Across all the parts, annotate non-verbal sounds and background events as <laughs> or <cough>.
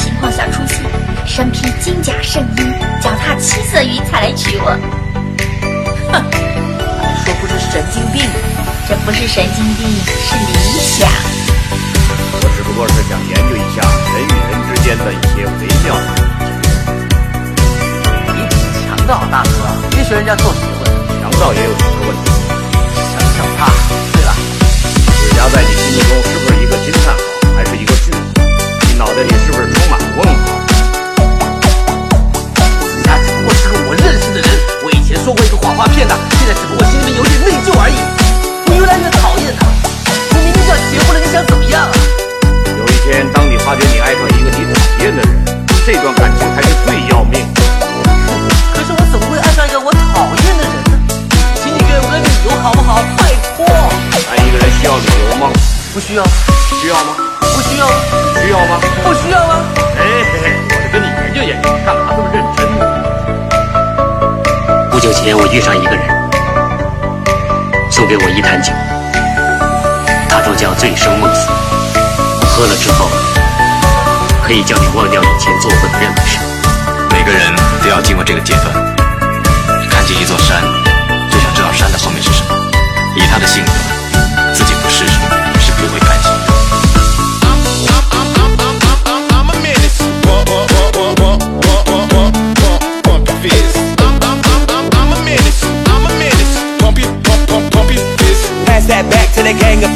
情况下出现身披金甲圣衣脚踏七色云彩来娶我。哼 <laughs> 说不是神经病这不是神经病是理想。我只不过是想研究一下人与人之间的一些微妙。的你挺强盗大哥别学人家做学问强盗也有你多问题想想他对了指甲在你心目中是不是一个金叹号还是一个句号你脑袋里是不是充不久前，我遇上一个人，送给我一坛酒，他说叫“醉生梦死”，喝了之后，可以叫你忘掉以前做过的任何事。每个人都要经过这个阶段，看见一座山，就想知道山的后面是什么。以他的性格。a gang of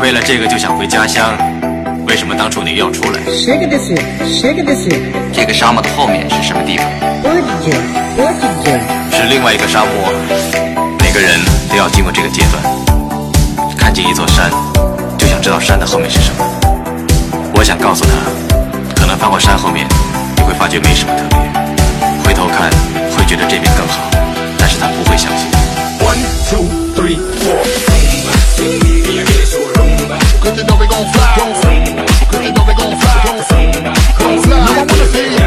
是为了这个就想回家乡，为什么当初你要出来？这个沙漠的后面是什么地方？是另外一个沙漠。每个人都要经过这个阶段，看见一座山，就想知道山的后面是什么。我想告诉他，可能翻过山后面，你会发觉没什么特别，回头看会觉得这边更好，但是他不会相信。One, two, three, four. Cause you know we gon' fly. Cause you know we gon' fly. Gon' fly. Now I wanna see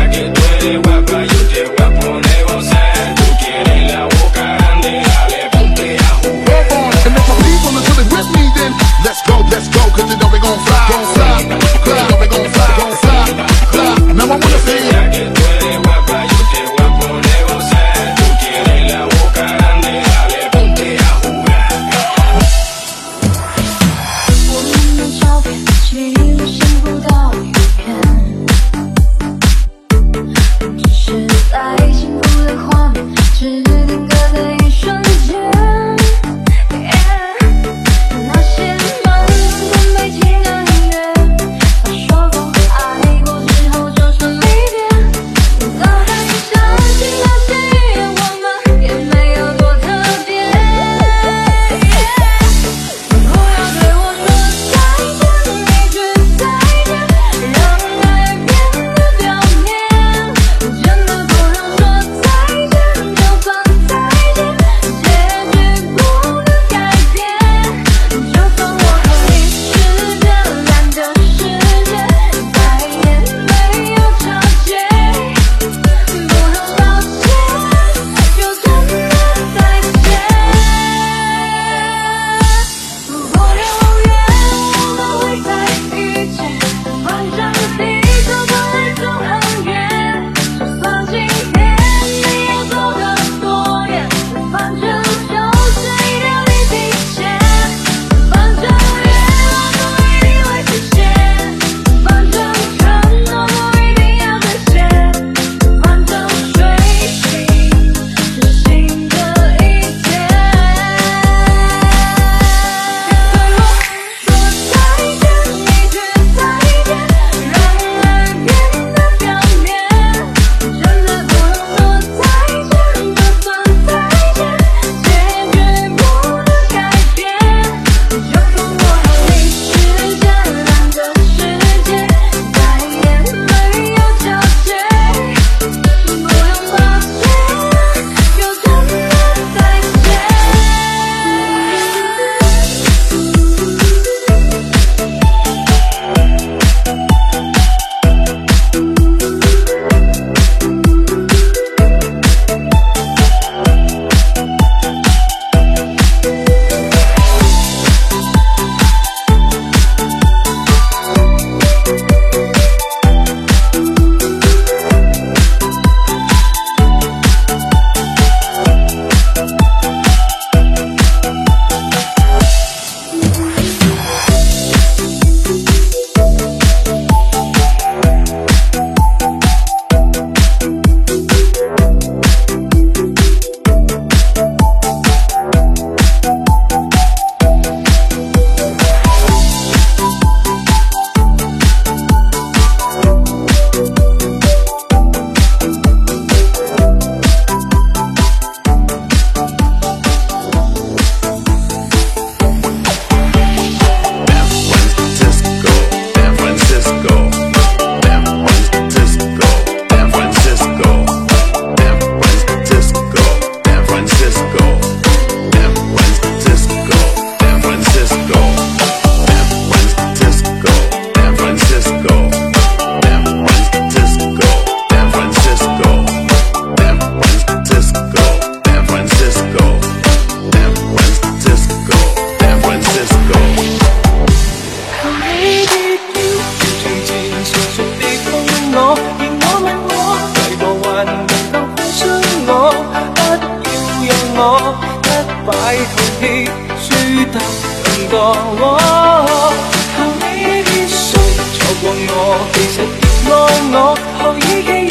求你别说错过我其实别爱我何以技